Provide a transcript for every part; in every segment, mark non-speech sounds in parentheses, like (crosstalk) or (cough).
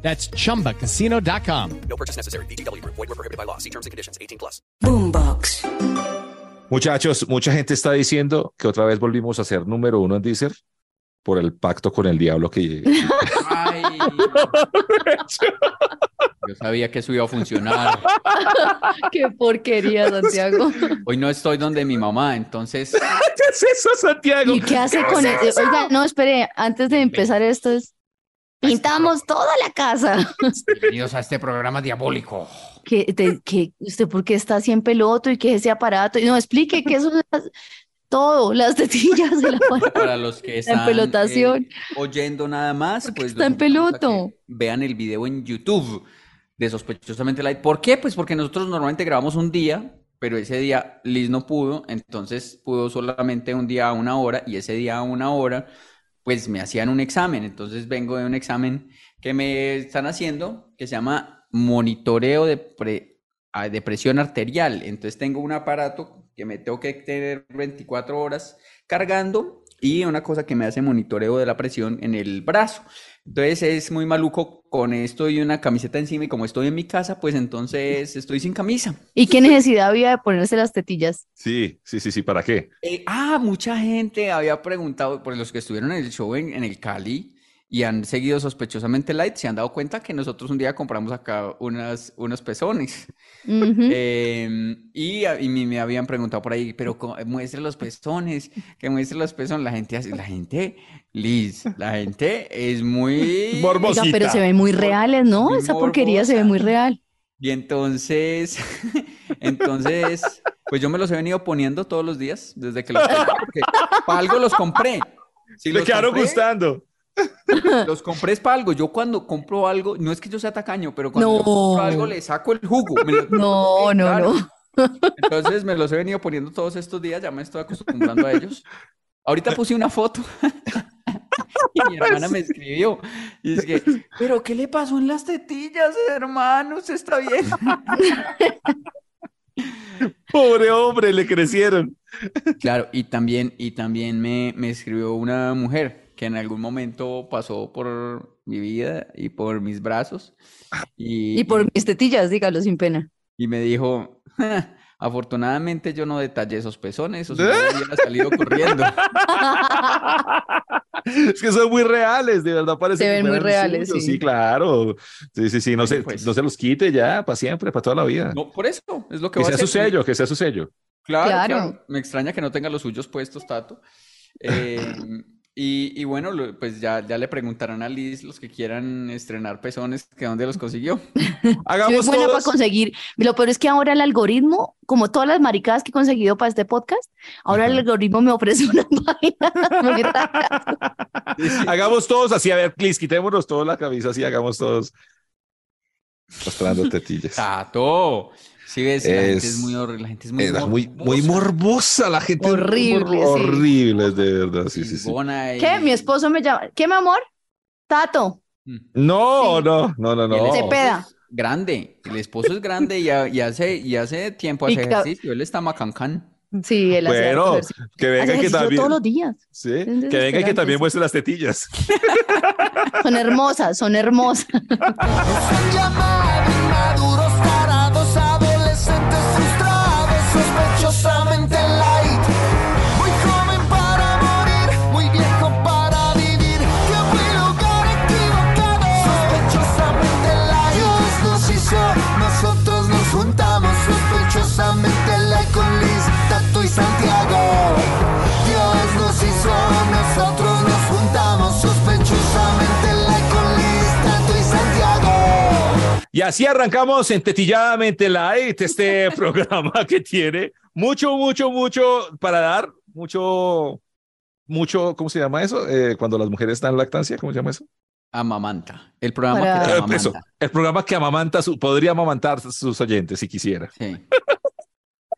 That's chumbacasino.com. No purchase necessary. BGW. Void were prohibited by law. See terms and conditions. 18 plus. Boombox. Muchachos, mucha gente está diciendo que otra vez volvimos a ser número uno en Deezer por el pacto con el diablo que... Ay, yo sabía que eso iba a funcionar. (laughs) Qué porquería, Santiago. Hoy no estoy donde mi mamá, entonces (laughs) ¿Qué es eso, Santiago? ¿Y qué hace con el... Oiga, no, espere, antes de empezar esto es... Pintamos toda la casa. bienvenidos a este programa diabólico. ¿Qué, qué- ¿Usted por qué está así en peloto y qué es ese aparato? Y No, explique que eso es todo, las tetillas del aparato. Para los que La están eh, oyendo nada más, pues está en peloto. Vean el video en YouTube de Sospechosamente Light. ¿Por qué? Pues porque nosotros normalmente grabamos un día, pero ese día Liz no pudo, entonces pudo solamente un día a una hora y ese día a una hora, pues me hacían un examen. Entonces vengo de un examen que me están haciendo que se llama monitoreo de, pre- ah, de presión arterial. Entonces tengo un aparato que me tengo que tener 24 horas cargando y una cosa que me hace monitoreo de la presión en el brazo. Entonces es muy maluco con esto y una camiseta encima y como estoy en mi casa, pues entonces estoy sin camisa. ¿Y qué necesidad había de ponerse las tetillas? Sí, sí, sí, sí, ¿para qué? Eh, ah, mucha gente había preguntado, por los que estuvieron en el show en, en el Cali y han seguido sospechosamente Light, se han dado cuenta que nosotros un día compramos acá unas, unos pezones. Ujú. (laughs) Em, y, a- y me, me habían preguntado por ahí, pero muestre los pezones, que muestre los pezones. La gente hace, la gente, Liz, la gente es muy... (laughs) Oiga, Morbosita. pero se ven muy reales, ¿no? muy Esa porquería se ve morbosa. muy real. Y entonces, (laughs) entonces, pues yo me los he venido poniendo todos los días desde que los compré, porque para algo los compré. Si Le los quedaron compré, gustando. (laughs) Los compré es para algo. Yo cuando compro algo, no es que yo sea tacaño, pero cuando yo compro algo le saco el jugo. me lo- No, no, Claro. no. Entonces me los he venido poniendo todos estos días, ya me estoy acostumbrando a ellos. Ahorita puse una foto (laughs) y mi hermana me escribió y es que, pero ¿qué le pasó en las tetillas, hermano? ¿Usted está bien? (laughs) Pobre hombre, le crecieron. Claro, y también, y también me, me escribió una mujer que en algún momento pasó por mi vida y por mis brazos y, Y por mis tetillas, dígalo sin pena. y me dijo, "Ja, afortunadamente yo no detallé esos pezones, o no hubiera salido corriendo. (laughs) Es que son muy reales, de verdad parece Se que ven muy reales, sí. Sí, claro. Sí, sí, sí, no se, Pues. no se los quite ya, para siempre, para toda la vida. No, por eso, es lo que que voy a sea su sello, que sea su sello. Claro, Claro. claro. Me extraña que no tenga los suyos puestos, Tato. Eh, (laughs) y, y bueno, pues ya, ya le preguntarán a Liz los que quieran estrenar pezones, que dónde los consiguió. (laughs) Hagamos buena para conseguir. Lo peor es que ahora el algoritmo, como todas las maricadas que he conseguido para este podcast, ahora el algoritmo me ofrece (laughs) muy raras. Hagamos todos así, a ver, please, quitémonos todos la camisa así, hagamos todos mostrando tetillas. Tato, sí ves, la gente Es- es muy horrible, la gente es muy Era muy, muy morbosa, morbosa la gente. es Horrible, mor- sí. Horribles, de verdad, sí, sí, sí. y- ¿Qué? Mi esposo me llama. ¿Qué, mi amor? Tato, Mm. No, Sí. no, no, no, no. Se peda. es Grande, el esposo es grande y, y hace, y hace tiempo hace ejercicio, él está macancán. Sí, él hace Bueno, ejercicio. que Hace venga y que también. todos los días. Sí, Es que venga y que también muestre las tetillas. (laughs) Son hermosas, son hermosas. (laughs) Y así arrancamos en Tetilladamente Light, este (laughs) programa que tiene mucho, mucho, mucho para dar, mucho, mucho, ¿cómo se llama eso? Eh, cuando las mujeres están en lactancia, ¿cómo se llama eso? Amamanta. El programa Para- que Eh, amamanta. eso, el programa que amamanta, su- podría amamantar a sus oyentes si quisiera. Sí.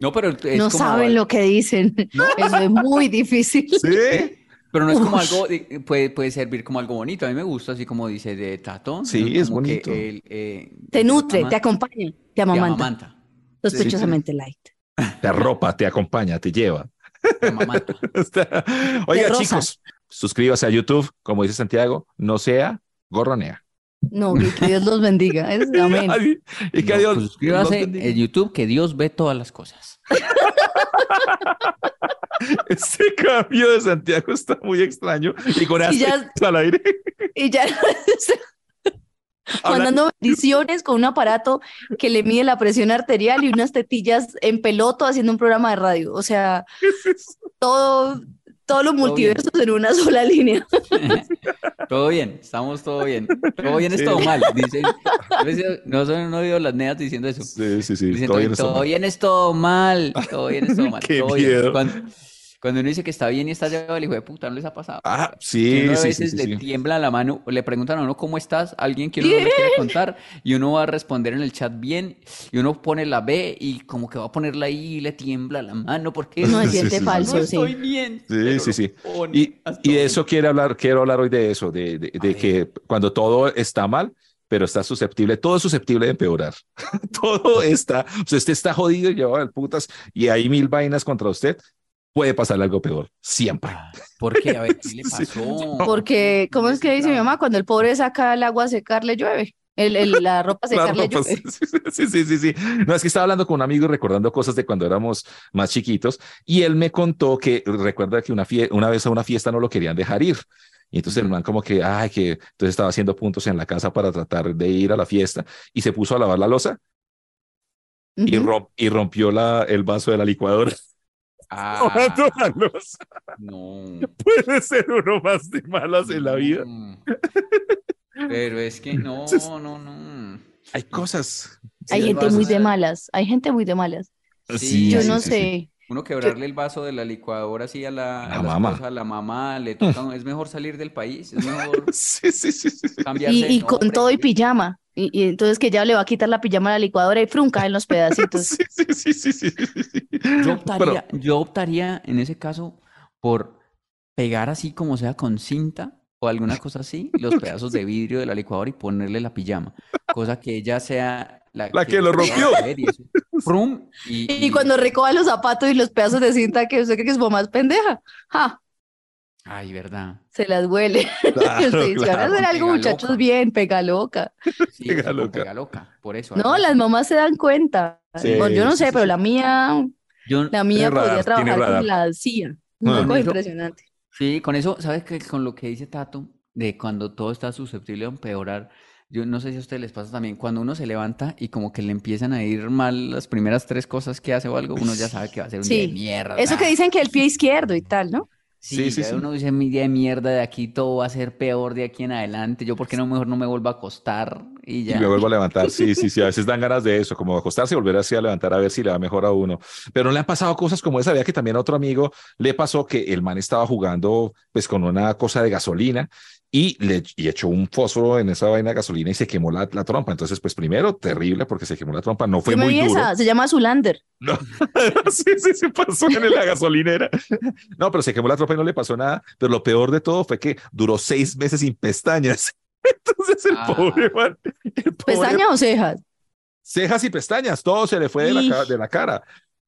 No, pero es No como saben lo que dicen. Eso es muy difícil. Sí, (laughs) Pero no es como algo, de- puede, puede servir como algo bonito. A mí me gusta, así como dice de Tato. Sí, ¿no? es Como que bonito. eh, Te nutre, te acompaña, te te amamanta. amamanta. Sospechosamente light. te arropa, te acompaña, te lleva. te amamanta. (laughs) Oiga, chicos, suscríbase a YouTube, como dice Santiago, no sea gorronea. No, que, que Dios los bendiga. Es- amén. (laughs) Y que No, Dios pues suscríbase los bendiga. en YouTube, que Dios ve todas las cosas. (laughs) Este cambio de Santiago está muy extraño. Y con Y ya- al aire. Y ya (laughs) mandando bendiciones con un aparato que le mide la presión arterial y unas tetillas en peloto haciendo un programa de radio. O sea, todo, todos los multiversos en una sola línea. (laughs) Todo bien, estamos todo bien. Todo bien es todo mal. Dicen, no son no he oído las neas diciendo eso. Sí, sí, sí. Dicen, todo todo, bien todo es todo mal. Todo bien es todo (laughs) mal. Qué todo bien. miedo. Cuando, cuando uno dice que está bien y está llevado, el hijo de puta, ¿no les ha pasado? Ah, sí, uno a sí, sí, veces sí, le sí. tiembla la mano, le preguntan a uno cómo estás, alguien que uno no le quiere contar, y uno va a responder en el chat bien, y uno pone la B y como que va a ponerla ahí y le tiembla la mano porque No, Sí, (laughs) siente sí, sí. falso, no sí. estoy bien. Sí, pero sí, sí. Y, y de eso quiero hablar, quiero hablar hoy de eso, de, de, de que cuando todo está mal, pero está susceptible, todo es susceptible de empeorar. (laughs) todo está, o sea, usted está jodido y llevado al putas y hay mil vainas contra usted, puede pasarle algo peor, siempre. Ah, ¿Por qué? A ver, (laughs) ¿qué le Sí. pasó? Porque, ¿cómo es que dice mi mamá? Cuando el pobre saca el agua a secar, le llueve. El, el- la ropa a (laughs) La secar, le ropa, llueve. sí, sí, sí, sí, sí. No, es que estaba hablando con un amigo y recordando cosas de cuando éramos más chiquitos y él me contó que recuerda que una, fie- una vez a una fiesta no lo querían dejar ir. Y entonces el man como que, ay, que entonces estaba haciendo puntos en la casa para tratar de ir a la fiesta y se puso a lavar la losa y, Ujú. rom- y rompió la, el vaso de la licuadora. Ah, losa. no. (laughs) Puede ser uno más de malas en la vida. No. Pero es que no, no, no. Hay cosas. Hay gente vaso muy de de la- malas. Hay gente muy de malas. Sí, Yo sí, no sí, sí. sé. Uno quebrarle el vaso de la licuadora así a la, La a mamá. esposa, a la mamá, le toca, (laughs) es mejor salir del país, es mejor Sí, sí, sí, sí. sí. cambiarse Y, y con todo y pijama. Y, y entonces que ya le va a quitar la pijama a la licuadora y frunca en los pedacitos. (laughs) Sí, sí, sí, sí, sí, sí, sí. Yo optaría, Pero- yo optaría en ese caso por pegar así como sea con cinta o alguna cosa así, los pedazos de vidrio de la licuadora y ponerle la pijama, cosa que ella sea La que lo rompió. y eso. Prum, y, Y cuando recoja los zapatos y los pedazos de cinta que usted cree que es pendeja, ¡ja! Ay, verdad. Se las huele. (laughs) Claro, Usted dice, van a claro. algo, muchachos, loca. bien, pega loca. (laughs) Sí, Pega loca. pega loca, por eso. No, las mamás se dan cuenta. Sí, Bueno, yo no sí, sé, sí, pero sí. la mía, Yo, la mía podría trabajar con la CIA. Ah. cosa Eso- impresionante. Sí, con eso, ¿sabes qué? Con lo que dice Tato, de cuando todo está susceptible de empeorar, yo no sé si a ustedes les pasa también, cuando uno se levanta y como que le empiezan a ir mal las primeras tres cosas que hace o algo, uno ya sabe que va a ser un día de Sí. mierda. Eso que dicen que el pie izquierdo y tal, ¿no? Sí, Sí, sí, ya sí. uno dice, mi día de mierda de aquí, todo va a ser peor de aquí en adelante, yo por qué no mejor no me vuelvo a acostar y Y ya. me vuelvo a (laughs) levantar. Sí, sí, sí. A veces dan ganas de eso, como acostarse y volver así a levantar a ver si le va mejor a uno. Pero no le han pasado cosas como esa. Vea que también a otro amigo le pasó que el man estaba jugando pues con una cosa de gasolina y le y echó un fósforo en esa vaina de gasolina y se quemó la, la trompa. Entonces, pues primero, terrible porque se quemó la trompa. No fue muy duro. esa, se llama Zulander. No. (laughs) sí, sí, sí, pasó en la gasolinera. No, pero se quemó la trompa y no le pasó nada. Pero lo peor de todo fue que duró seis meses sin pestañas. (laughs) Entonces el Ah. pobre man, el pobre ¿Pestaña o cejas? cejas y pestañas, todo se le fue de la, de la cara.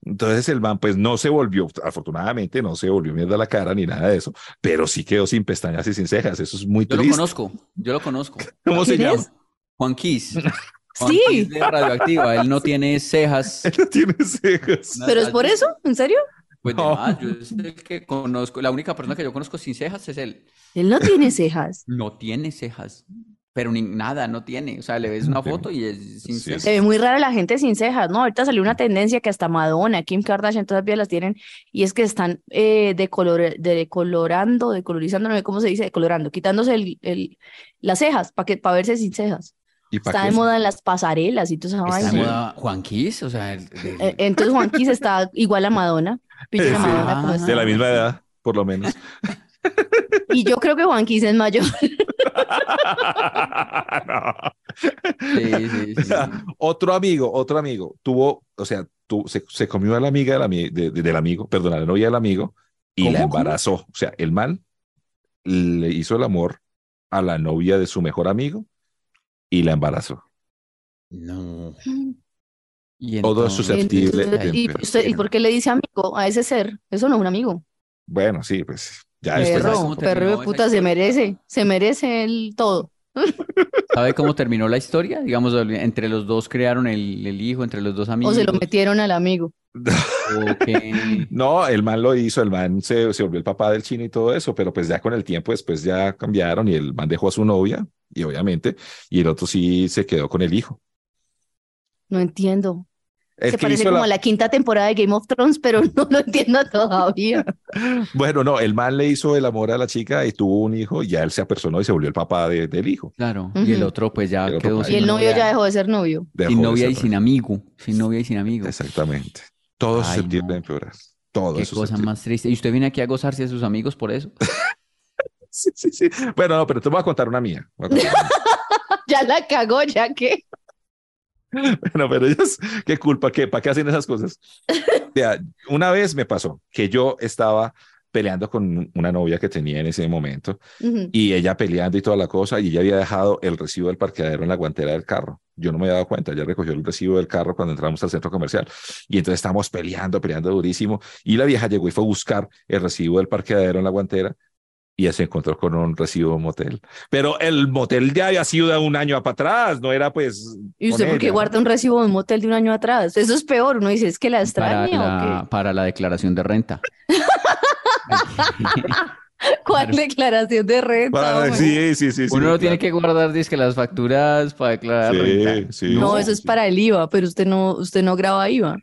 Entonces el man pues no se volvió, afortunadamente no se volvió mierda la cara ni nada de eso, pero sí quedó sin pestañas y sin cejas. Eso es muy Yo lo triste. conozco, yo lo conozco. (laughs) ¿Cómo se ¿Quién llama? es? Juan Kiss. (laughs) Juan Sí. Kiss de Radioactiva, él no tiene cejas. (laughs) Él no tiene cejas. No, ¿Pero es ¿has por eso? ¿En serio? Pues No. más, yo es el que conozco, la única persona que yo conozco sin cejas es él. Él no tiene cejas. No tiene cejas, pero ni nada, no tiene. O sea, le ves (laughs) una Sí. foto y es sin Sí, cejas. Se ve muy rara la gente sin cejas, ¿no? Ahorita salió una tendencia que hasta Madonna, Kim Kardashian, todas las tienen, y es que están eh, decolor- decolorando, decolorizando, no sé cómo se dice, decolorando, quitándose el, el- las cejas para que, para verse sin cejas. ¿Y pa' Está de moda en las pasarelas y toda esa Está de moda Juan Kiss, o sea, el- el- Eh, Entonces Juanquis está igual a Madonna. (laughs) Sí. Madonna como Ah. De la misma edad, por lo menos. (laughs) Y yo creo que Juanquis es mayor. (laughs) No. Sí, sí, sí, sí. Otro amigo, otro amigo, tuvo, o sea, tu- se, se comió a la amiga del, ami- de- de- del amigo, perdón, a la novia del amigo, y la embarazó. O sea, el man le hizo el amor a la novia de su mejor amigo y la embarazó. No. Y Todo es entonces- susceptible. Entonces, ¿y, de- usted- ¿y por qué le dice amigo a ese ser? Eso no es un amigo. Bueno, sí, pues ya Pero después. ¿sabe Perro, perro de puta, se merece, se merece el todo. ¿Sabe cómo terminó la historia? Digamos, entre los dos crearon el, el hijo, entre los dos O amigos. se lo metieron al amigo. o (laughs) No, el man lo hizo, el man se, se volvió el papá del chino y todo eso, pero pues ya con el tiempo después ya cambiaron y el man dejó a su novia y obviamente, y el otro sí se quedó con el hijo. No entiendo. El Se que parece hizo como la- a la quinta temporada de Game of Thrones, pero (laughs) no lo entiendo todavía. (laughs) Bueno, no, el man le hizo el amor a la chica y tuvo un hijo y ya él se apersonó y se volvió el papá de- del hijo. Claro. Y el otro pues ya El quedó pues, Y el sin novio ya dejó de ser novio. Dejó sin novia y sin amigo. Sin novia y sin amigo. Exactamente. Todo es Ay, susceptible no. de empeorar. Todo Qué es cosa más triste. ¿Y usted viene aquí a gozarse a sus amigos por eso? (laughs) Sí, sí, sí. Bueno, no, pero te voy a contar una mía. Voy a contar una mía. Ya la cagó, ya que. (laughs) Bueno, pero ellos, qué culpa, ¿qué? ¿Para qué hacen esas cosas? (laughs) Una vez me pasó que yo estaba peleando con una novia que tenía en ese momento y ella peleando y toda la cosa y ella había dejado el recibo del parqueadero en la guantera del carro. Yo no me había dado cuenta, ella recogió el recibo del carro cuando entramos al centro comercial y entonces estábamos peleando, peleando durísimo y la vieja llegó y fue a buscar el recibo del parqueadero en la guantera y se encontró con un recibo de un motel. Pero el motel ya había sido de un año para atrás, no era pues... ¿Y usted por qué guarda un recibo de un motel de un año atrás? Eso es peor. Uno dice, ¿es que la Para extraña la, o para la declaración de renta. (laughs) ¿Cuál declaración de renta? Para- sí, sí, sí. sí, Uno no tiene claro. que guardar dizque las facturas para declarar Sí, renta. sí. No, eso es sí. para el IVA, pero usted no, usted no graba IVA.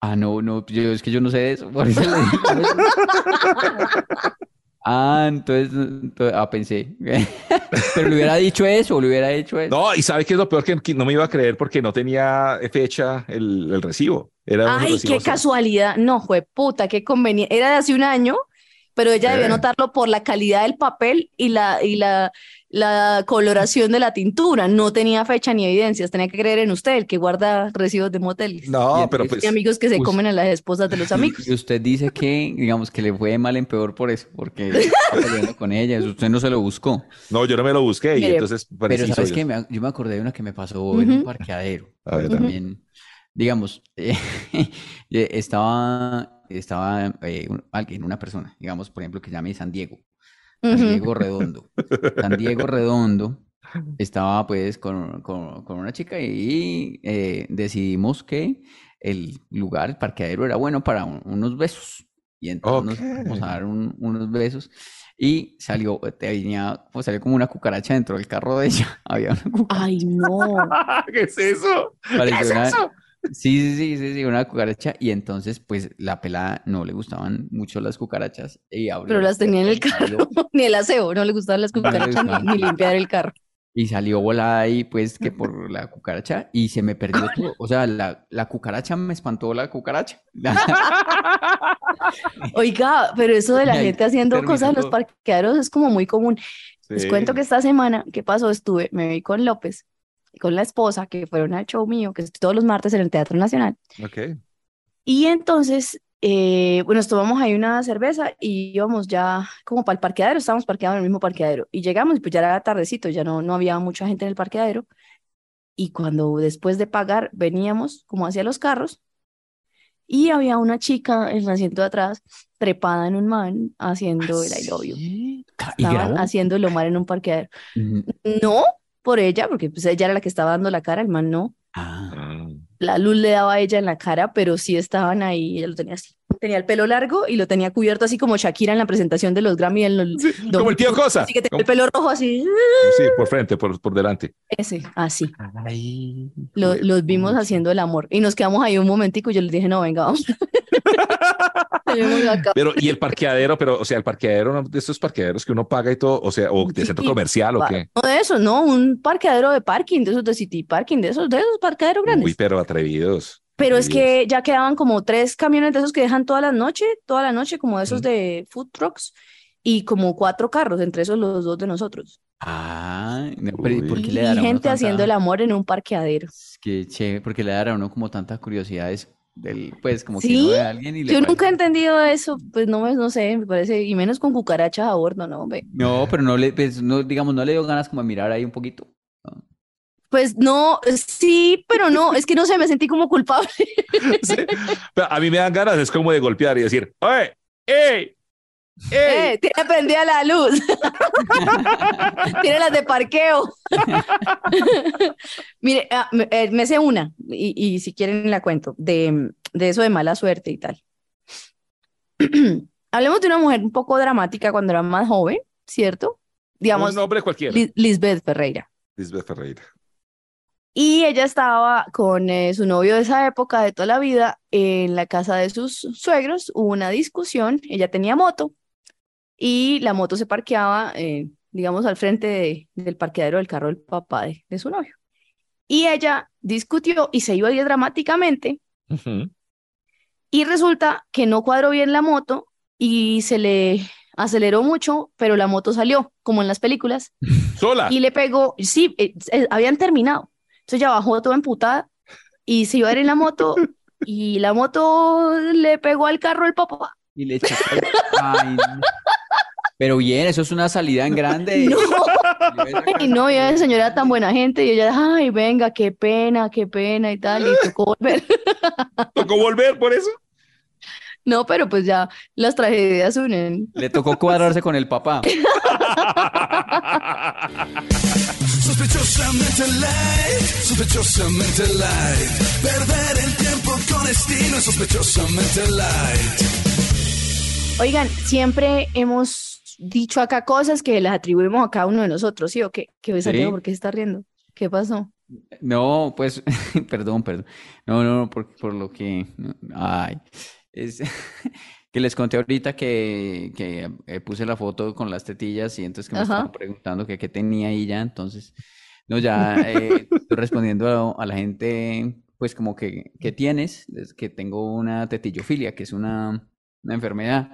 Ah, no, no, yo, es que yo no sé eso. por eso le digo. (laughs) (laughs) Ah, entonces, entonces- ah, pensé. (laughs) Pero le hubiera dicho eso, le hubiera dicho eso. No, y ¿sabe qué es lo peor? Que no me iba a creer porque no tenía fecha el, el recibo. Era un Ay, recibo qué casualidad. No, fue puta, qué conveniente. Era de hace un año, pero ella debió Eh. notarlo por la calidad del papel y la, y la, la coloración de la tintura. No tenía fecha ni evidencias. Tenía que creer en usted, el que guarda recibos de moteles. No, Y pero pues... Y amigos que se comen a las esposas de los amigos. Y usted dice que, digamos, que le fue de mal en peor por eso, porque (laughs) está peleando con ella, usted no se lo buscó. No, yo no me lo busqué y Mire, entonces Pero ¿sabes yo. qué? Me- yo me acordé de una que me pasó en un parqueadero. A ver. También, digamos, eh, (laughs) eh, estaba, estaba eh, un- alguien, una persona, digamos, por ejemplo, que se llame San Diego. San. Diego Redondo. San Diego Redondo (laughs) estaba pues con, con- con una chica y eh, decidimos que el lugar, el parqueadero era bueno para un- unos besos. Y entonces nos fuimos a dar un- unos besos y salió, tenía, pues, salió como una cucaracha dentro del carro de ella. (laughs) Había una cucaracha. Ay, no. (laughs) ¿Qué es eso? Pareció ¿Qué es una- eso? Sí, sí, sí, sí, sí, una cucaracha. Y entonces, pues, la pelada no le gustaban mucho las cucarachas. Y abrió Pero la las tenía en el carro. (laughs) Ni el aseo, no le gustaban las cucarachas ni, ni limpiar el carro. Y salió volada ahí, pues, que (laughs) por la cucaracha. Y se me perdió (laughs) todo. O sea, la, la cucaracha me espantó la cucaracha. Oiga, pero eso de la gente haciendo cosas en los parqueaderos es como muy común. Les cuento que esta semana, ¿qué pasó? Estuve, me vi con López, con la esposa, que fueron al show mío, que estoy todos los martes en el Teatro Nacional. Ok. Y entonces, eh, bueno, nos tomamos ahí una cerveza y íbamos ya como para el parqueadero, estábamos parqueados en el mismo parqueadero. Y llegamos, pues ya era tardecito, ya no, no había mucha gente en el parqueadero. Y cuando después de pagar veníamos como hacia los carros, y había una chica en el asiento de atrás, trepada en un man, haciendo el I love you. ¿Y Estaban haciendo el Omar en un parqueadero. Mm, No por ella, porque pues ella era la que estaba dando la cara, el man no. Ah. La luz le daba a ella en la cara, pero sí estaban ahí, ella lo tenía así. Tenía el pelo largo y lo tenía cubierto así como Shakira en la presentación de los Grammy. En los, Sí, como el tío Cosa. Así que tenía el pelo rojo así, Sí, por frente, por, por delante. ese, así. ay, Lo- los vimos haciendo el amor. Y nos quedamos ahí un momentico y yo les dije, no, venga, vamos. (laughs) Pero, y el parqueadero, pero, o sea, el parqueadero, de estos parqueaderos que uno paga y todo, o sea, o de centro comercial o qué. No de eso, no, un parqueadero de parking, de esos de City Parking, de esos, de esos parqueaderos grandes. Uy, pero atrevidos. Pero es que ya quedaban como tres camiones de esos que dejan toda la noche, toda la noche, como de esos Ujú. de food trucks. y como cuatro carros, entre esos los dos de nosotros. Ah, pero ¿y por qué le dará gente haciendo el tanta- amor en un parqueadero. Es que chévere, porque le dará a uno como tantas curiosidades del, pues como que ¿Sí? uno ve a alguien y le Yo nunca he entendido eso, pues no no sé, me parece, y menos con cucarachas a bordo, no, hombre. No, pero no le, pues, no, digamos, no le dio ganas como de mirar ahí un poquito. Pues no, sí, pero no, es que no sé, me sentí como culpable. (laughs) Sí. Pero a mí me dan ganas, es como de golpear y decir, ¡Oye! ¡Ey! ¡Ey! Eh, tiene prendida la luz. (laughs) tiene las de parqueo. (laughs) Mire, ah, me, eh, me sé una, y, y si quieren la cuento, de, de eso de mala suerte y tal. (clears throat) Hablemos de una mujer un poco dramática cuando era más joven, ¿cierto? Digamos, Un nombre cualquiera. Li- Lisbeth Ferreira. Lisbeth Ferreira. Y ella estaba con eh, su novio de esa época, de toda la vida, en la casa de sus suegros. Hubo una discusión, ella tenía moto y la moto se parqueaba, eh, digamos, al frente de- del parqueadero del carro del papá de, de su novio. Y ella discutió y se iba a ir dramáticamente Ujú. y resulta que no cuadró bien la moto y se le aceleró mucho, pero la moto salió, como en las películas, (laughs) Sola. y le pegó, sí, eh, eh, habían terminado. Entonces ella bajó toda emputada y se iba a ir en la moto (laughs) y la moto le pegó al carro del papá. Y le echó- Ay, no. Pero bien, eso es una salida en grande. (laughs) No. (laughs) Y no, y esa señora era tan buena gente y ella, ay, venga, qué pena, qué pena y tal, y tocó volver. (laughs) Tocó volver por eso. No, pero pues ya las tragedias unen. Le tocó cuadrarse con el papá. Sospechosamente light, sospechosamente light. Perder el tiempo con estilo es sospechosamente light. Oigan, siempre hemos dicho acá cosas que las atribuimos a cada uno de nosotros, ¿sí o qué? ¿Qué ves, Santiago? Sí. ¿Por qué se está riendo? ¿Qué pasó? No, pues, (laughs) perdón, perdón. No, no, no, por, por lo que, ay, es (laughs) que les conté ahorita que, que eh, puse la foto con las tetillas y entonces que me Ajá. estaban preguntando que qué tenía ahí ya, entonces, no, ya (laughs) eh, estoy respondiendo a, a la gente, pues como que, ¿qué tienes? Es que tengo una tetillofilia, que es una, una enfermedad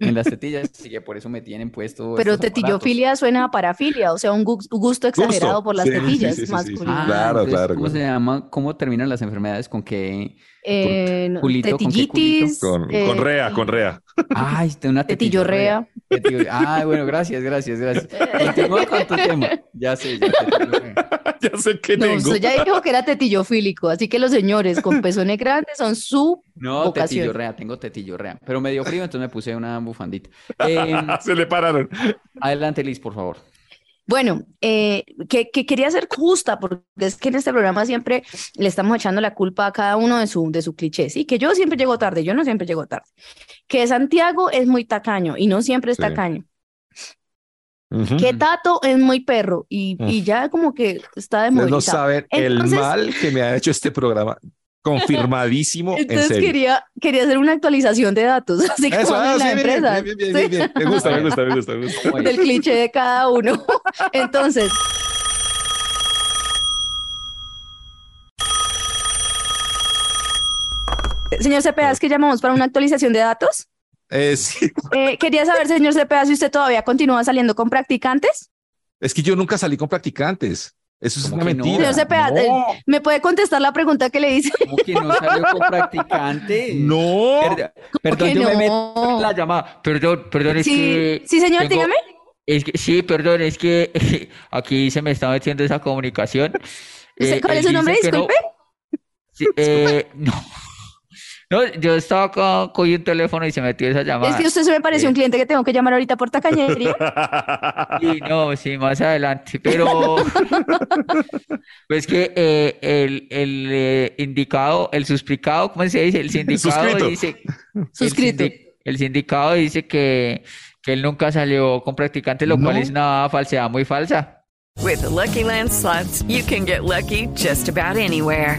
en las tetillas, y que por eso me tienen puesto (laughs) Pero aparatos. tetillofilia suena a parafilia, o sea, un gu- gusto exagerado por las Sí, tetillas sí, sí, sí, sí. masculinas. Ah, Claro, entonces, claro, ¿cómo claro. se llama? ¿Cómo terminan las enfermedades? ¿Con qué? Eh, culito, ¿con qué culito? tetillitis, Con, eh, con rea, con rea. Ay, tengo una tetillorrea. Tetillo- Ay, bueno, gracias, gracias, gracias. (laughs) Continúa con tu tema. Ya sé, ya. Ya sé que No, tengo. usted ya dijo que era tetillofílico, así que los señores con pezones grandes son su No, Vocación. tetillorrea, tengo tetillorrea. Pero me dio frío, entonces me puse una bufandita. Eh, (laughs) Se le pararon. adelante, Liz, por favor. Bueno, eh, que, que quería ser justa, porque es que en este programa siempre le estamos echando la culpa a cada uno de su, de su cliché, ¿sí? Que yo siempre llego tarde, yo no siempre llego tarde. Que Santiago es muy tacaño y no siempre es Sí. tacaño. Ujú. Que Tato es muy perro y, y ya como que está Ustedes no saben el mal que me ha hecho este programa. Confirmadísimo, (laughs) en Entonces serio. quería, quería hacer una actualización de datos, (laughs) así como Eso, ah, en las sí, bien, bien. Me gusta, me gusta, me gusta, me gusta. (laughs) Del cliché de cada uno. Entonces, señor Cepeda, es que llamamos para una actualización de datos. Eh, (laughs) sí. Eh, quería saber, señor Cepeda, si usted todavía continúa saliendo con practicantes. Es que yo nunca salí con practicantes. Eso es ¿Cómo una que no? mentira. Señor Cepeda, No, eh, ¿me puede contestar la pregunta que le hice? ¿Cómo que no salió con (laughs) practicante? no. Perdón, yo me meto en la llamada. Perdón, perdón, es Sí, que sí, señor, tengo- dígame. Es que, sí, perdón, es que (laughs) aquí se me está metiendo esa comunicación. ¿Usted- Eh, ¿Cuál es su nombre? Disculpe. Sí, eh, no. No, yo estaba acá, cogí un teléfono y se metió esa llamada. Es que usted se me pareció Eh. un cliente que tengo que llamar ahorita por tacañería. (laughs) Sí, no, sí, más adelante, pero (laughs) pues que eh, el, el eh, indicado, el suspricado, ¿cómo se dice? El sindicado Suscrito. dice, el Suscrito. sindi- el sindicado dice que, que él nunca salió con practicantes, lo cual No. es una falsedad muy falsa. With the Lucky Land slots, you can get lucky just about anywhere.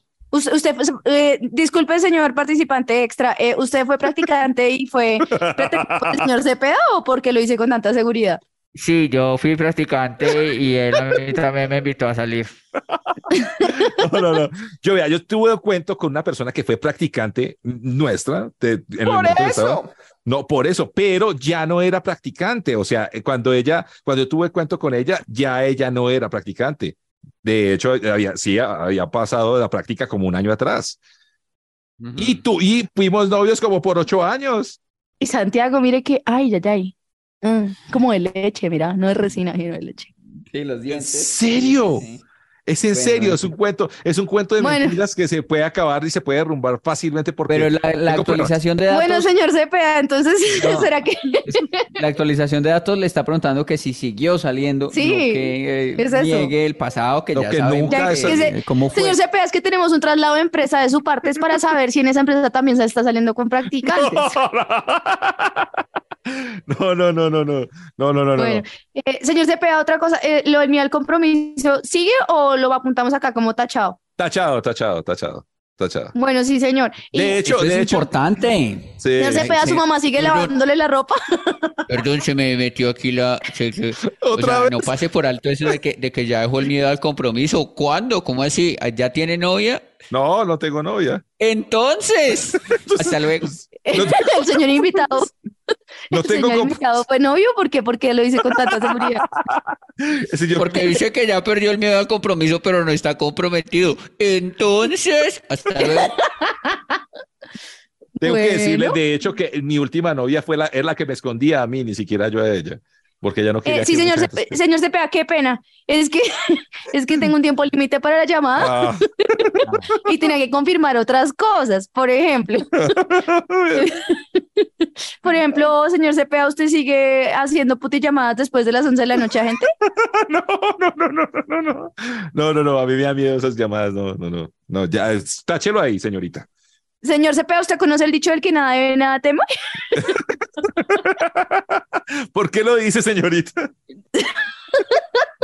Usted, usted, eh, disculpe, señor participante extra, eh, ¿usted fue practicante y fue el señor Cepeda o porque lo hice con tanta seguridad? Sí, yo fui practicante y él a mí también me invitó a salir. (laughs) No, no, no. Yo, vea, yo tuve cuento con una persona que fue practicante nuestra. de- en el Por que eso. No, por eso, pero ya no era practicante. O sea, eh, cuando ella, cuando yo tuve cuento con ella, ya ella no era practicante. De hecho, había, sí, había pasado de la práctica como un año atrás. Y tú, y fuimos novios como por ocho años. Y Santiago, mire que, ay, ay, ay, Mm, como de leche, mira, no es resina, sino de leche. Sí, los ¿En dientes. serio? Sí. Es en Bueno, serio, es un cuento, es un cuento de Bueno. mentiras que se puede acabar y se puede derrumbar fácilmente porque Pero la, actualización de datos, Bueno, señor Cepeda, entonces, No. (laughs) ¿será que la actualización de datos le está preguntando que si siguió saliendo, Sí, que eh, es niegue el pasado, que Lo ya que nunca que- es así. eh, cómo fue. Señor Cepeda, es que tenemos un traslado de empresa de su parte, es para saber si en esa empresa también se está saliendo con (laughs) practicantes. No, no, (laughs) no, no, no, no, no, no, no. Bueno, eh, señor Cepeda, otra cosa, eh, ¿lo del mío al compromiso sigue o lo apuntamos acá como tachado? Tachado, tachado, tachado, tachado. Bueno, sí, señor. Y, De hecho, es hecho, importante. sí. señor Cepeda, su mamá sigue Perdón. lavándole la ropa. (laughs) Perdón, se me metió aquí la... se- se- (laughs) o Otra sea, vez. no pase por alto eso de que, de que ya dejó el miedo al compromiso. ¿Cuándo? ¿Cómo así? ¿Ya tiene novia? No, no tengo novia. Entonces, hasta luego. (laughs) No, el señor invitado, (laughs) no el tengo señor invitado fue novio, ¿por qué? Porque lo hice con tanta (laughs) seguridad. Yo- Porque dice que ya perdió el miedo al compromiso, pero no está comprometido. Entonces, hasta luego. tengo que decirle, Bueno. de hecho, que mi última novia fue la, es la que me escondía a mí, ni siquiera yo a ella, porque ella no quería Eh, sí, que señor, mucha Cepe- gente- señor Cepeda, qué pena. Es que, (laughs) es que tengo un tiempo límite para la llamada Ah, (laughs) y tenía que confirmar otras cosas. Por ejemplo, (laughs) por ejemplo, señor Cepeda, ¿usted sigue haciendo putillamadas después de las 11 de la noche a gente? no, no, no, no, no, no, no, no, no, a mí me da miedo esas llamadas, no, no, no, no, ya, táchelo ahí, señorita. Señor Cepeda, ¿usted conoce el dicho del que nada debe, nada teme? (laughs) ¿Por qué lo dice, señorita?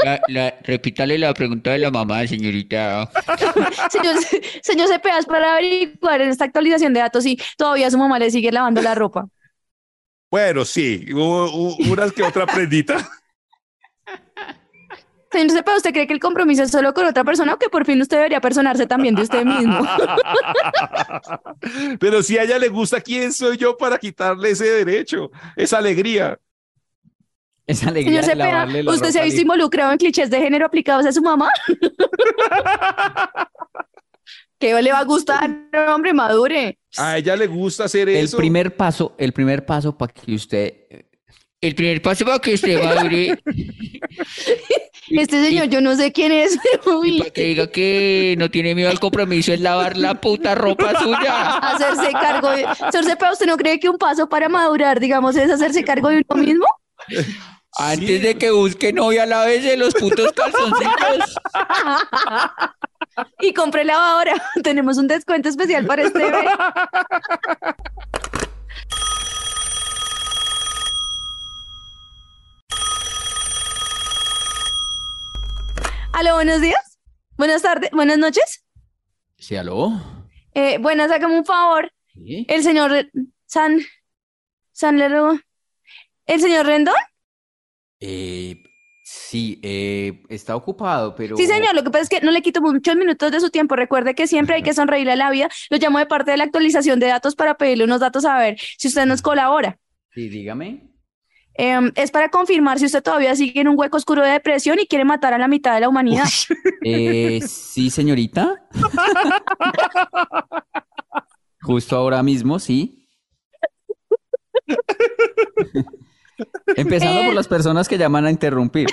La- la- repítale la pregunta de la mamá, señorita. (laughs) Señor, señor Cepeda, es para averiguar en esta actualización de datos si todavía su mamá le sigue lavando la ropa. Bueno, sí, unas que otra prendita. Señor Cepeda, ¿usted cree que el compromiso es solo con otra persona o que por fin usted debería personarse también de usted mismo? (laughs) Pero si a ella le gusta, ¿quién soy yo para quitarle ese derecho, esa alegría? Esa alegría Señor Cepeda, la ¿usted se ha visto involucrado en clichés de género aplicados a su mamá? (laughs) ¿Qué le va a gustar, hombre, madure? A ella le gusta hacer El eso. primer paso, el primer paso para que usted El primer paso para que usted madure (laughs) Este señor, yo no sé quién es, (laughs) y para que diga que no tiene miedo al compromiso es lavar la puta ropa suya. hacerse cargo de... Señor ¿usted no cree que un paso para madurar, digamos, es hacerse cargo de uno mismo? (laughs) Antes de que busque novia, lávese los putos calzoncillos. Y compré lavadora. Tenemos un descuento especial para este bebé. Aló, buenos días. Buenas tardes, buenas noches. ¿Sí, aló? Eh, buenas, hágame un favor. ¿Sí? El señor San... San Lero... ¿El señor Rendón? Eh, sí, eh, está ocupado, pero... Sí, señor, lo que pasa es que no le quito muchos minutos de su tiempo. Recuerde que siempre hay que sonreírle a la vida. Lo llamo de parte de la actualización de datos para pedirle unos datos a ver si usted nos colabora. Sí, dígame. Em, es para confirmar si usted todavía sigue en un hueco oscuro de depresión y quiere matar a la mitad de la humanidad. Eh, sí, señorita. Justo ahora mismo, sí. Empezando por Eh. las personas que llaman a interrumpir.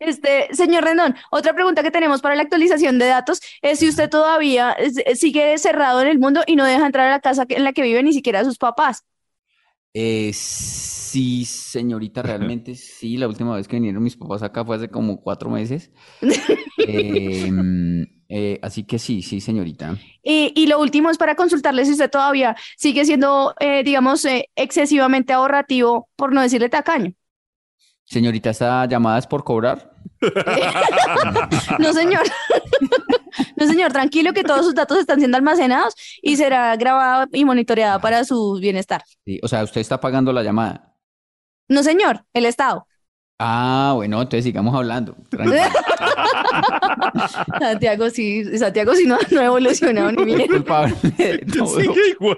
Este, señor Rendón, otra pregunta que tenemos para la actualización de datos es si usted todavía sigue cerrado en el mundo y no deja entrar a la casa en la que vive ni siquiera a sus papás. Eh, sí, señorita, (laughs) realmente sí. La última vez que vinieron mis papás acá fue hace como cuatro meses. (laughs) Eh, Eh, así que sí, sí, señorita. Y, y lo último es para consultarle si usted todavía sigue siendo, eh, digamos, eh, excesivamente ahorrativo, por no decirle tacaño. Señorita, ¿esta llamada es por cobrar? (laughs) No, señor. (laughs) No, señor, tranquilo que todos sus datos están siendo almacenados y será grabada y monitoreada para su bienestar. Sí, o sea, usted está pagando la llamada. No, señor, el Estado. Ah, bueno, entonces sigamos hablando. Tranquilo. (laughs) Santiago sí, Santiago sí no, no ha evolucionado ni (laughs) bien. Culpable. Sigue igual.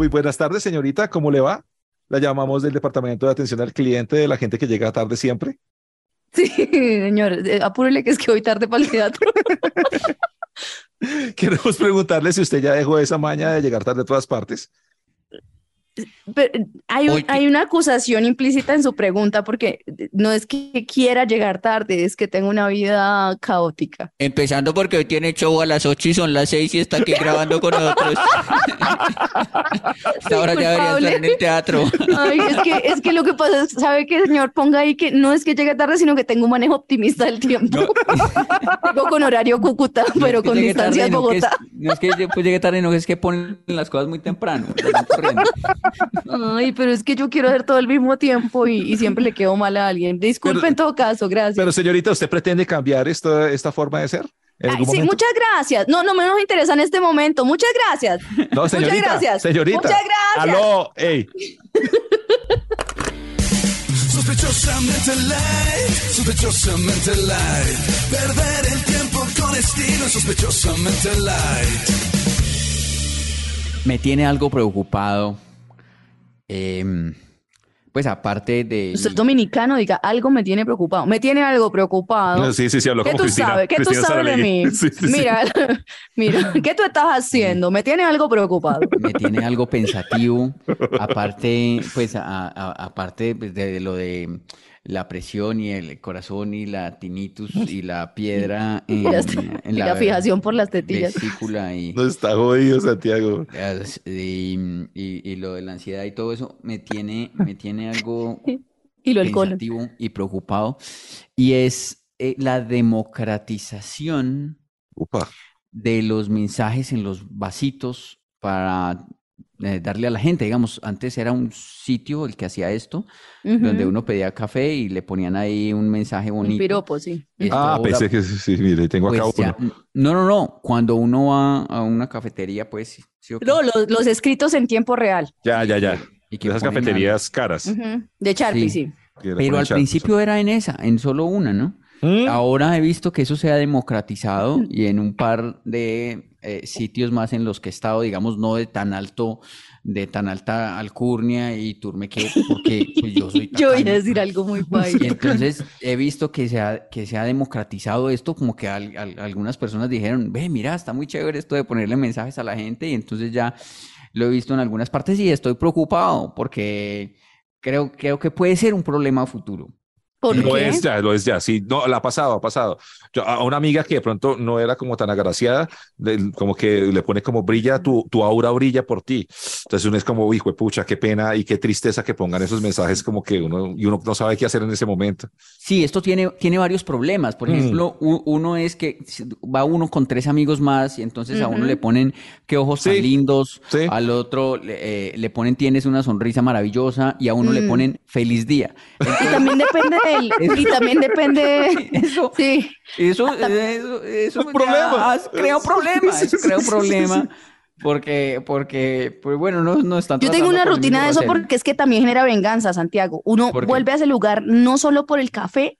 Muy buenas tardes, señorita. ¿Cómo le va? La llamamos del Departamento de Atención al Cliente de la gente que llega tarde siempre. Sí, señor, eh, apúrele que es que voy tarde para el teatro. (laughs) (laughs) Queremos preguntarle si usted ya dejó esa maña de llegar tarde a todas partes. Pero hay, un- hay una acusación implícita en su pregunta porque no es que quiera llegar tarde, es que tengo una vida caótica. Empezando porque hoy tiene show a las 8 y son las 6 y está aquí grabando con nosotros. (laughs) (laughs) Hasta ahora ya debería estar en el teatro. Ay, es que, es que lo que pasa es, ¿sabe qué, señor? Ponga ahí que no es que llegue tarde, sino que tengo un manejo optimista del tiempo. (laughs) Tengo con horario Cúcuta, pero que con llegue tarde, distancias no es- Bogotá. no es que pues llegue tarde, no es que ponen las cosas muy temprano. Ay, pero es que yo quiero hacer todo al mismo tiempo y, y siempre le quedo mal a alguien. Disculpe Pero- en todo caso, gracias. Pero, señorita, ¿usted pretende cambiar esta, esta forma de ser? ¿En Ay, sí, muchas gracias. No, no me nos interesa en este momento. Muchas gracias. No, señorita. Muchas gracias. Señorita. Muchas gracias. Aló, ey. (laughs) Sospechosamente light, sospechosamente light. Perder el tiempo con estilo, sospechosamente light. Me tiene algo preocupado. Em, pues aparte de... Usted es dominicano, diga, algo me tiene preocupado. Me tiene algo preocupado. No, sí, sí, sí, habló ¿Qué como tú Cristina. sabes? ¿Qué tú sabes de mí? (laughs) Sí, sí, sí. Mira, (laughs) mira, (laughs) ¿qué tú estás haciendo? Me tiene algo preocupado. me tiene algo pensativo, aparte, pues, a- a- aparte pues, de, de lo de la presión y el corazón y la tinnitus (laughs) y la piedra (laughs) en, Y la, en y la fijación por las tetillas. vesícula y, No está jodido, Santiago. y, y- y lo de la ansiedad y todo eso, me tiene, me tiene algo (laughs) Y lo pensativo y preocupado, y es eh, la democratización Upa. de los mensajes en los vasitos para eh, darle a la gente. Digamos, antes era un sitio el que hacía esto, donde uno pedía café y le ponían ahí un mensaje Un bonito. piropo, sí. Esto Ah, ahora, pensé que sí, mire, tengo acá pues, ya- uno. No, no, no. Cuando uno va a una cafetería, pues sí, sí, ok. No, los, los escritos en tiempo real. Ya, ya, ya. Y que esas cafeterías caras. De Sharpie, Sí. Pero al principio era en esa, en solo una, ¿no? ¿Mm? Ahora he visto que eso se ha democratizado y en un par de eh, sitios más en los que he estado, digamos, no de tan alto, de tan alta alcurnia y turmequeo, porque pues, yo soy (laughs) Yo voy a decir algo muy país. Y entonces he visto que se ha, que se ha democratizado esto, como que al- al- algunas personas dijeron, ve, mira, está muy chévere esto de ponerle mensajes a la gente, y entonces ya lo he visto en algunas partes y estoy preocupado porque creo, creo que puede ser un problema futuro. ¿Por Lo qué? es ya, lo es ya. Sí, no, la ha pasado, ha pasado. Yo, a una amiga que de pronto no era como tan agraciada, de- como que le pone como brilla, tu, tu aura brilla por ti. Entonces uno es como, hijo de pucha, qué pena y qué tristeza que pongan esos mensajes como que uno, y uno no sabe qué hacer en ese momento. Sí, esto tiene, tiene varios problemas. Por Mm. ejemplo, u- uno es que va uno con tres amigos más y entonces a uno le ponen qué ojos tan Sí, lindos, sí. al otro le, eh, le ponen tienes una sonrisa maravillosa y a uno le Mm. ponen feliz día. Y también depende (laughs) y también depende, (laughs) Eso, sí, eso, eso, eso Un problema. ya crea un problema, eso crea un problema. Porque, porque, pues bueno, no, no están Yo tengo una rutina de eso rasero. porque es que también genera venganza, Santiago. Uno vuelve a ese lugar no solo por el café,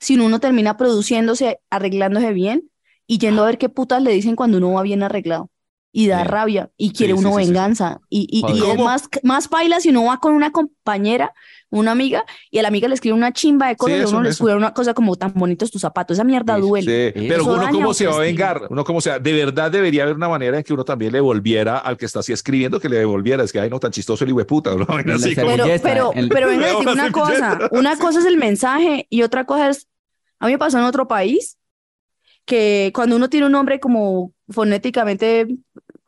sino uno termina produciéndose, arreglándose bien y yendo a ver qué putas le dicen cuando uno va bien arreglado. Y da Sí. rabia y quiere Sí, uno sí, sí. venganza. Y, y, y es más, más paila si uno va con una compañera, una amiga, y a la amiga le escribe una chimba de cosas y uno le escribe una cosa como tan bonitos tus zapatos. Esa mierda duele. Eso pero uno cómo se va a vengar, uno cómo sea, de verdad debería haber una manera en que uno también le devolviera al que está así escribiendo que le devolviera, es que ay no tan chistoso el (laughs) así como- Pero, pero, el- pero venga (laughs) decir una cosa, una cosa es el mensaje y otra cosa es, a mí me pasó en otro país, que cuando uno tiene un nombre como fonéticamente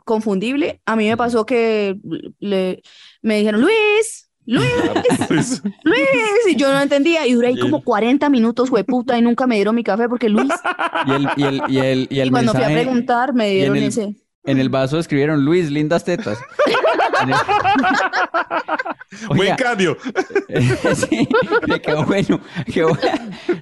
confundible, a mí me pasó que le, me dijeron, Luis, Luis, (laughs) Pues, Luis, y yo no entendía, y duré ahí como 40 minutos, hueputa, y nunca me dieron mi café porque Luis, (laughs) Y el, y el, y el, y el y cuando fui a preguntar me en dieron ese. en el vaso escribieron Luis, lindas tetas. (laughs) El- (laughs) Buen Oiga, cambio. (laughs) sí, quedó bueno. qué bueno.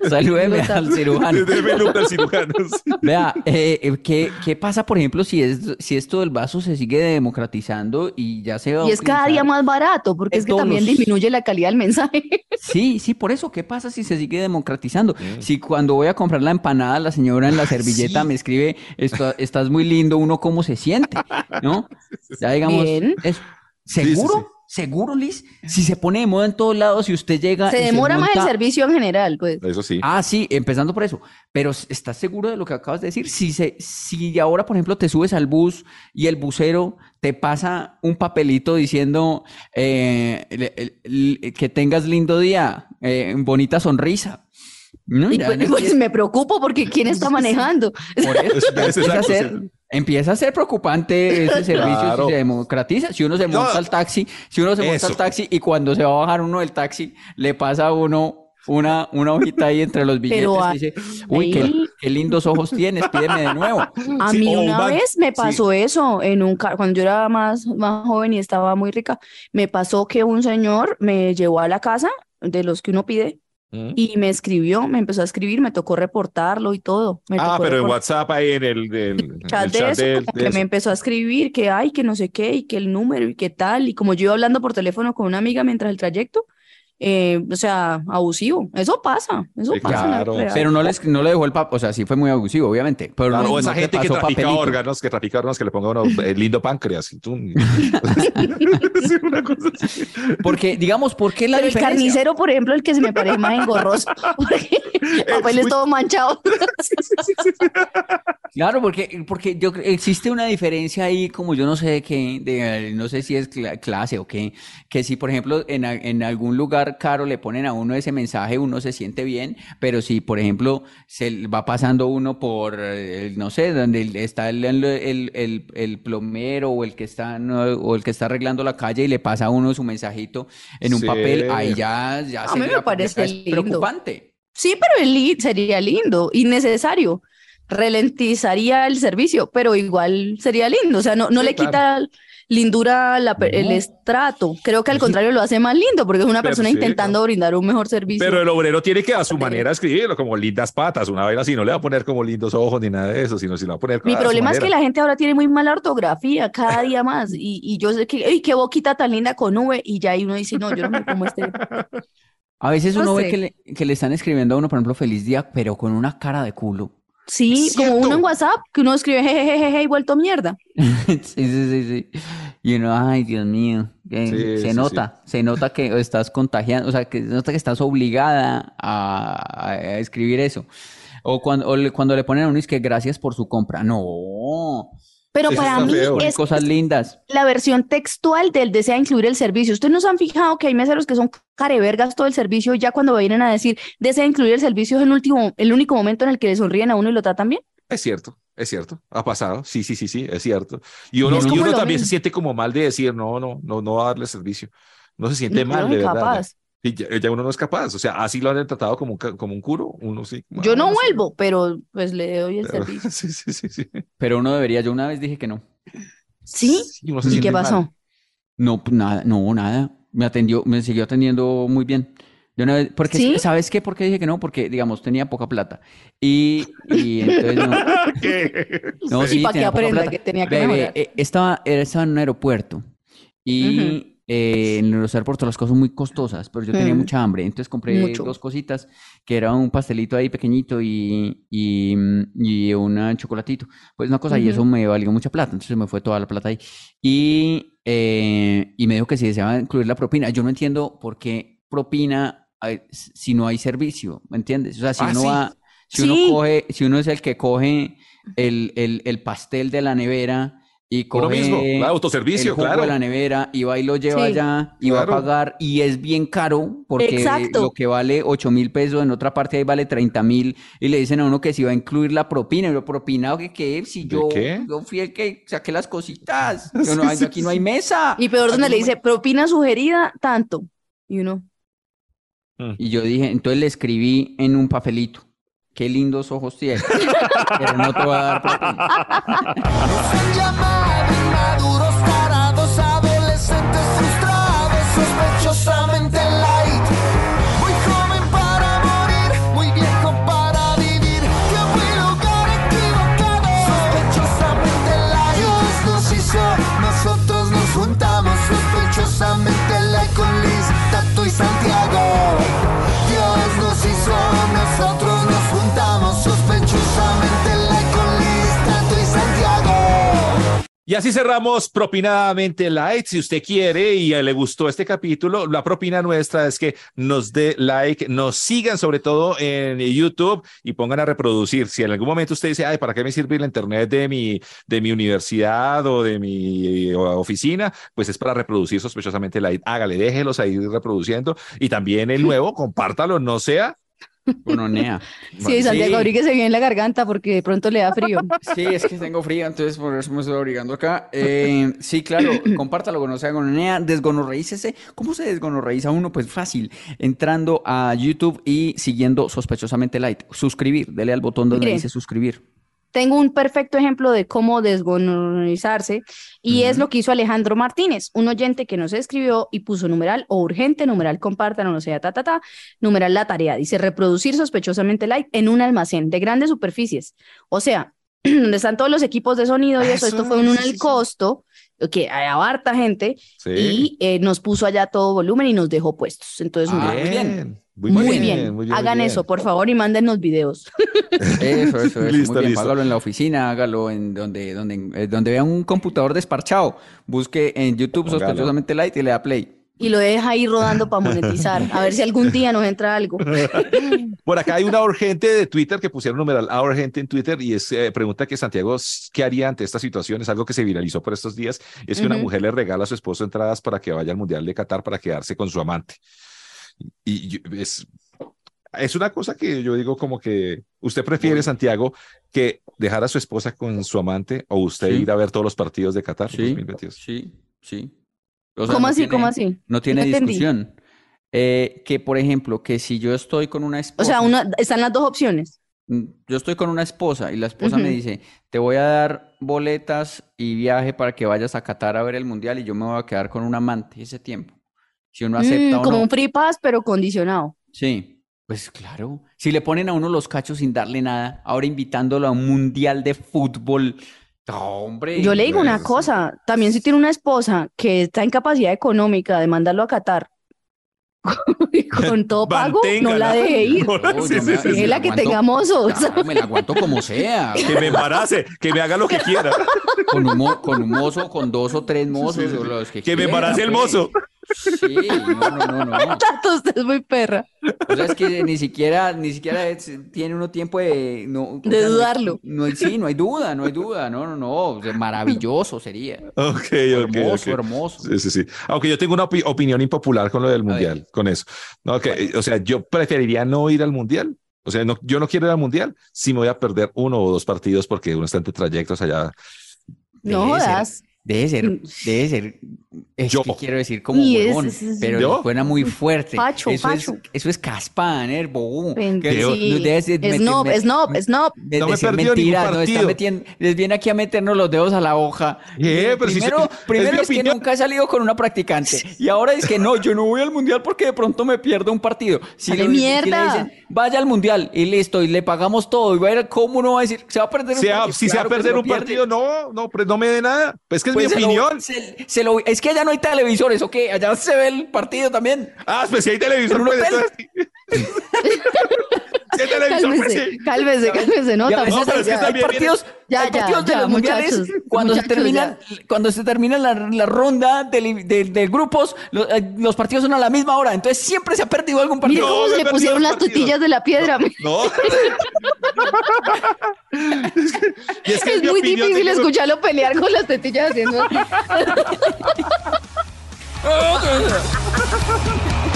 Salúdeme al cirujano. (laughs) Al cirujano. sí. Vea, eh, eh, ¿qué, qué pasa, por ejemplo, si, es, si esto del vaso se sigue democratizando y ya se va a Y es cada día más barato, porque es que también los- disminuye la calidad del mensaje. Sí, sí, por eso, ¿qué pasa si se sigue democratizando? Si cuando voy a comprar la empanada, la señora en la servilleta me escribe, "Esto- estás muy lindo, uno cómo se siente, ¿no? Ya digamos, Bien. Sí, ¿seguro? sí. ¿Seguro, Liz? Si se pone de moda en todos lados, si usted llega Se demora más el servicio en general, pues. Eso sí. Ah, sí, empezando por eso. Pero ¿estás seguro de lo que acabas de decir? Si, se, si ahora, por ejemplo, te subes al bus y el busero te pasa un papelito diciendo eh, el- el- el- que tengas lindo día, eh, bonita sonrisa. ¿no? Y pues, no pues, me preocupo porque ¿quién está (laughs) manejando? por eso, Es (laughs) sí. Empieza a ser preocupante ese (laughs) servicio Claro. si se democratiza. Si uno se monta No. al taxi, si uno se monta Eso. al taxi y cuando se va a bajar uno del taxi, le pasa a uno una, una hojita ahí entre los (laughs) billetes Pero y dice, uy, qué, lindos ojos tienes, pídeme de nuevo. (laughs) A Sí, mí una man- vez me sí. pasó eso en un carro, cuando yo era más, más joven y estaba muy rica, me pasó que un señor me llevó a la casa de los que uno pide Mm. y me escribió, me empezó a escribir, me tocó reportarlo y todo. Me Ah, pero en WhatsApp ahí en el, chat de chat eso, del- como de que eso. me empezó a escribir que ay, que no sé qué, y que el número y qué tal, y como yo iba hablando por teléfono con una amiga mientras el trayecto, eh, o sea, abusivo, eso pasa, eso Sí, pasa claro. Pero no, les, no le dejó el papel, o sea, sí fue muy abusivo, obviamente. Pero Claro, no, o esa no gente que trafica papelito. órganos, que trafica órganos, que le ponga uno el lindo páncreas. y tú- (laughs) Sí, una cosa así. Porque, digamos, ¿por qué la Pero el carnicero, por ejemplo, el que se me parece más engorroso, (laughs) porque el papel es muy- todo manchado. (laughs) Claro, porque, porque yo existe una diferencia ahí, como yo no sé de qué, de, no sé si es cla- clase o qué, que si por ejemplo en, en algún lugar caro le ponen a uno ese mensaje, uno se siente bien, pero si por ejemplo se va pasando uno por, eh, no sé, donde está el, el, el- plomero o el que está, no, o el que está arreglando la calle y le pasa a uno su mensajito en un Sí. papel, ahí ya, ya A se mí me parece es lindo. preocupante. Sí, pero sería lindo y necesario. Ralentizaría el servicio, pero igual sería lindo. O sea, no, no Sí, le claro. quita lindura la el estrato. Creo que al contrario lo hace más lindo porque es una Pero persona sí, intentando brindar un mejor servicio. Pero el obrero tiene que a su manera escribirlo, como lindas patas, una vaina así, no le va a poner como lindos ojos ni nada de eso, sino si lo va a poner Mi a su problema es que la gente ahora tiene muy mala ortografía cada día más y, y yo sé que, ¡ay, qué boquita tan linda con V! Y ya ahí uno dice, no, yo no me como este. A veces No uno ve que le, que le están escribiendo a uno, por ejemplo, feliz día, pero con una cara de culo. Sí, como uno en WhatsApp, que uno escribe jejejeje y vuelto mierda. (laughs) Sí, sí, sí, sí. Y uno, ay, Dios mío, Sí, se sí, nota, se nota que estás contagiando, o sea, que se nota que estás obligada a, a escribir eso. O cuando, o le, cuando le ponen a uno es que gracias por su compra. No, Pero Eso para mí ponen es cosas lindas. la versión textual del desea incluir el servicio. Ustedes no se han fijado que hay meseros que son carevergas todo el servicio y ya cuando vienen a decir desea incluir el servicio es el último, el único momento en el que le sonríen a uno y lo tratan bien. Es cierto, es cierto, ha pasado, sí, sí, sí, sí, es cierto. Y uno, y también se siente como mal de decir, no, no, no, no va a darle servicio. No se siente No, mal, no de verdad. Y ya, ya uno no es capaz, o sea, así lo han tratado como un, como un curo, uno sí. Yo no ah, sí, vuelvo, pero pues le doy el pero- servicio. (laughs) Sí, sí, sí, sí. Pero uno debería, yo una vez dije que no. ¿Sí? Sí, ¿Y qué mal. pasó? No, pues, nada, no, nada. Me atendió, me siguió atendiendo muy bien. Yo una vez, porque, ¿Sí? ¿sabes qué? ¿Por qué dije que no? Porque, digamos, tenía poca plata. Y, y entonces no. (laughs) ¿Qué? No, Y sí, para que aprenda plata. que tenía que Bebé, mejorar. eh, estaba, era- estaba en un aeropuerto y Ujú. Eh, en los aeropuertos las cosas son muy costosas, pero yo tenía Mm. mucha hambre, entonces compré Mucho. dos cositas, que era un pastelito ahí pequeñito y, y, y un chocolatito. Pues una cosa, y eso me valió mucha plata, entonces me fue toda la plata ahí. Y, eh, y me dijo que si deseaba incluir la propina. Yo no entiendo por qué propina si no hay servicio, ¿me entiendes? O sea, si Ah, uno sí. va, si uno Sí. coge, si uno es el que coge el, el, el pastel de la nevera y coge mismo, claro, autoservicio, el jugo claro. de la nevera y va y lo lleva Sí. allá y va a pagar y es bien caro porque Exacto. lo que vale 8 mil pesos en otra parte ahí vale 30 mil y le dicen a uno que si va a incluir la propina y yo propina o que qué si ¿De yo, qué? yo fui el que saqué las cositas (laughs) yo no, aquí no hay mesa Y peor donde le dice propina sugerida tanto. Y uno, Y yo dije, entonces le escribí en un papelito. Qué lindos ojos tiene. Pero no te voy a dar propina. (laughs) Y así cerramos propinadamente Light. Si usted quiere y le gustó este capítulo, la propina nuestra es que nos dé like, nos sigan sobre todo en YouTube y pongan a reproducir. Si en algún momento usted dice, ay, ¿para qué me sirve la internet de mi, de mi universidad o de mi oficina? Pues es para reproducir sospechosamente Light. Hágale, déjelos ahí reproduciendo. Y también el nuevo, compártalo, no sea. Gononea. (laughs) sí, Santiago, abríguese bien la garganta porque de pronto le da frío. (laughs) Sí, es que tengo frío, entonces por eso me estoy abrigando acá. Eh, sí, claro, (coughs) compártalo con no sea gononea, desgonorreícese. ¿Cómo se desgonorreiza uno? Pues fácil, entrando a YouTube y siguiendo sospechosamente light. Suscribir, dele al botón donde Mire. dice suscribir. Tengo un perfecto ejemplo de cómo desgonorizarse y es lo que hizo Alejandro Martínez, un oyente que nos escribió y puso numeral o urgente, numeral compartan o no sea, ta, ta, ta, numeral la tarea. Dice reproducir sospechosamente light en un almacén de grandes superficies. O sea, (clears throat) donde están todos los equipos de sonido y eso, Eso, esto fue en un sí, costo que abarta gente Sí. y eh, nos puso allá todo volumen y nos dejó puestos. Entonces, Ah, muy muy bien. Muy, muy bien, bien. muy bien, muy Hagan bien. eso, por favor, y mándennos videos. Eso, eso, eso. Listo, Muy bien, listo. hágalo en la oficina, hágalo en donde, donde, eh, donde vea un computador desparchado. Busque en YouTube Hágalo. sospechosamente light y le da play. Y lo deja ahí rodando para monetizar, a ver si algún día nos entra algo. (laughs) Por acá hay una urgente de Twitter que pusieron numeral a urgente en Twitter y es eh, pregunta que Santiago, ¿qué haría ante esta situación? Es algo que se viralizó por estos días. Es que una mujer le regala a su esposo entradas para que vaya al Mundial de Qatar para quedarse con su amante. Y yo- es, es una cosa que yo digo como que usted prefiere, Santiago, que dejar a su esposa con su amante o usted Sí. ir a ver todos los partidos de Qatar Sí, 2022. sí, sí. O sea, ¿Cómo no así? tiene- ¿Cómo así? No tiene No discusión. Eh, que, por ejemplo, que si yo estoy con una esposa. O sea, uno, están las dos opciones. Mm, Yo estoy con una esposa y la esposa me dice, te voy a dar boletas y viaje para que vayas a Qatar a ver el mundial y yo me voy a quedar con un amante ese tiempo. Si uno acepta Mm, o como no. un free pass, pero condicionado. Sí, pues claro. Si le ponen a uno los cachos sin darle nada, ahora invitándolo a un mundial de fútbol. Hombre. Yo le digo una pues, cosa, también si tiene una esposa que está en capacidad económica de mandarlo a Qatar (laughs) con todo pago, no la deje ir. (laughs) No, No, sí, me- sí. Déjela la que aguanto. tenga mozos. Claro, me la aguanto como sea. (laughs) Que me embarace, que me haga lo que quiera. Con un, mo- con un mozo, con dos o tres mozos, Sí, sí, o sí. los que Que me embarace el pues. mozo. Sí, no, no, no, no. (laughs) Tato, usted es muy perra. O sea, es que ni siquiera, ni siquiera es- tiene uno tiempo de, no, o De sea, no hay- dudarlo. No, hay- sí, no hay duda, no hay duda, no, no, no, o sea, maravilloso sería. (laughs) Ok, ok, Hermoso, ok. hermoso. Sí, sí, sí. Aunque yo tengo una opi- opinión impopular con lo del mundial, con eso. No, que, o sea, yo preferiría no ir al mundial. O sea, no, yo no quiero ir al mundial si me voy a perder uno o dos partidos porque uno está entre trayectos allá. No Debe ser-. Debe ser, Mm. debe ser, es Yo. que quiero decir como Y es- huevón, es- es- pero ¿Yo? suena muy fuerte. Pacho, eso es, pacho. eso es no- sí. debe ser- me- Snob, me- snob, snob. No de me perdió ningún mentira, no está metiendo, les viene aquí a meternos los dedos a la hoja. Eh, pero si primero, se- es primero es, que nunca he salido con una practicante y ahora es que no, yo no voy al mundial porque de pronto me pierdo un partido. Si ¡Ale le, si le mierda! dicen, vaya al mundial y listo, y le pagamos todo y va a ir, ¿cómo no va a decir? Se va a perder un Si, a- partido. si se va a perder un partido, no, no, pero no me dé nada. Pues es que es Pues mi lo- opinión. se- se lo- es que allá no hay televisores, ¿o qué? Allá se ve el partido también. Ah, pues si hay televisor, Pero no pues entonces (laughs) Si hay televisor, pues Cálmese, cálmese, cálmese, no, Y a veces tampoco. pero es que hay, partidos, Ya, hay ya, partidos de ya, los mundiales muchachos, cuando se terminan, cuando se termina la, la ronda de, de- de grupos, lo- eh, los, partidos son a la misma hora, entonces siempre se ha perdido algún partido. No, cómo me se le pusieron los las partidos. tutillas de la piedra. No. (laughs) Es que- y es que Es muy difícil escucharlo pelear con las tetillas haciendo (laughs) (laughs)